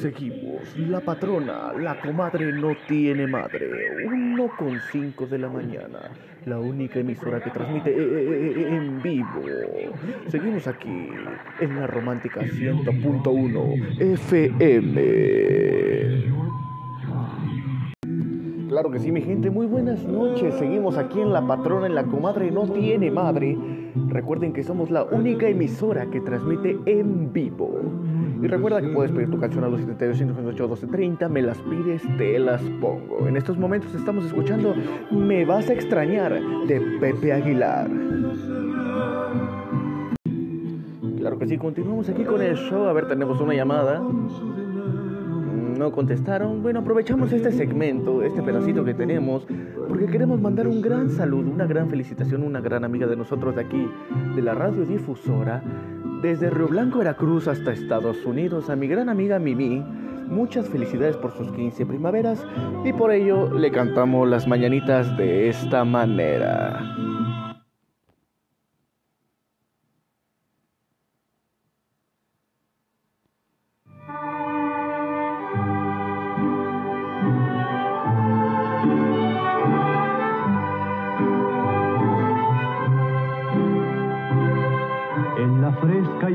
Seguimos. La patrona, la comadre no tiene madre. 1.5 de la mañana. La única emisora que transmite eh, eh, eh, en vivo. Seguimos aquí en la romántica 100.1 FM. Claro que sí, mi gente. Muy buenas noches. Seguimos aquí en La Patrona, en La Comadre No Tiene Madre. Recuerden que somos la única emisora que transmite en vivo. Y recuerda que puedes pedir tu canción a los 1230 me las pides, te las pongo. En estos momentos estamos escuchando Me vas a extrañar de Pepe Aguilar. Claro que sí, continuamos aquí con el show. A ver, tenemos una llamada. No contestaron. Bueno, aprovechamos este segmento, este pedacito que tenemos, porque queremos mandar un gran saludo, una gran felicitación, una gran amiga de nosotros de aquí, de la radiodifusora, desde Río Blanco, Veracruz hasta Estados Unidos, a mi gran amiga Mimi. Muchas felicidades por sus 15 primaveras y por ello le cantamos las mañanitas de esta manera.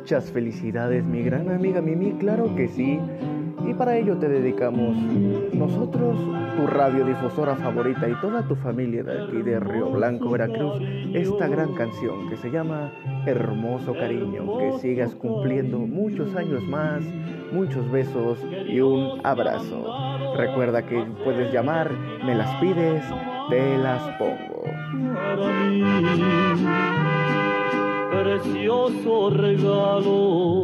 Muchas felicidades, mi gran amiga Mimi, claro que sí. Y para ello te dedicamos nosotros, tu radiodifusora favorita y toda tu familia de aquí de Río Blanco, Veracruz, esta gran canción que se llama Hermoso Cariño. Que sigas cumpliendo muchos años más, muchos besos y un abrazo. Recuerda que puedes llamar, me las pides, te las pongo precioso regalo.